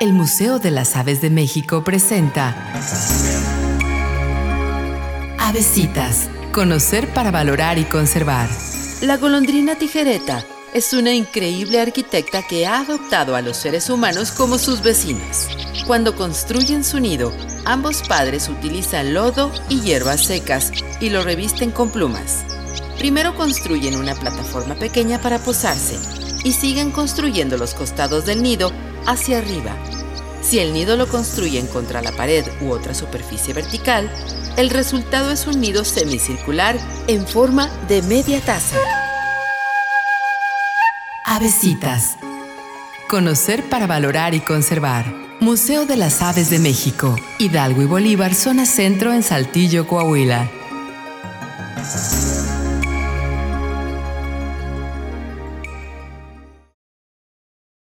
El Museo de las Aves de México presenta Avesitas, conocer para valorar y conservar. La golondrina tijereta es una increíble arquitecta que ha adoptado a los seres humanos como sus vecinos. Cuando construyen su nido, ambos padres utilizan lodo y hierbas secas y lo revisten con plumas. Primero construyen una plataforma pequeña para posarse y siguen construyendo los costados del nido hacia arriba. Si el nido lo construyen contra la pared u otra superficie vertical, el resultado es un nido semicircular en forma de media taza. Avesitas. Conocer para valorar y conservar. Museo de las Aves de México, Hidalgo y Bolívar, zona centro en Saltillo, Coahuila.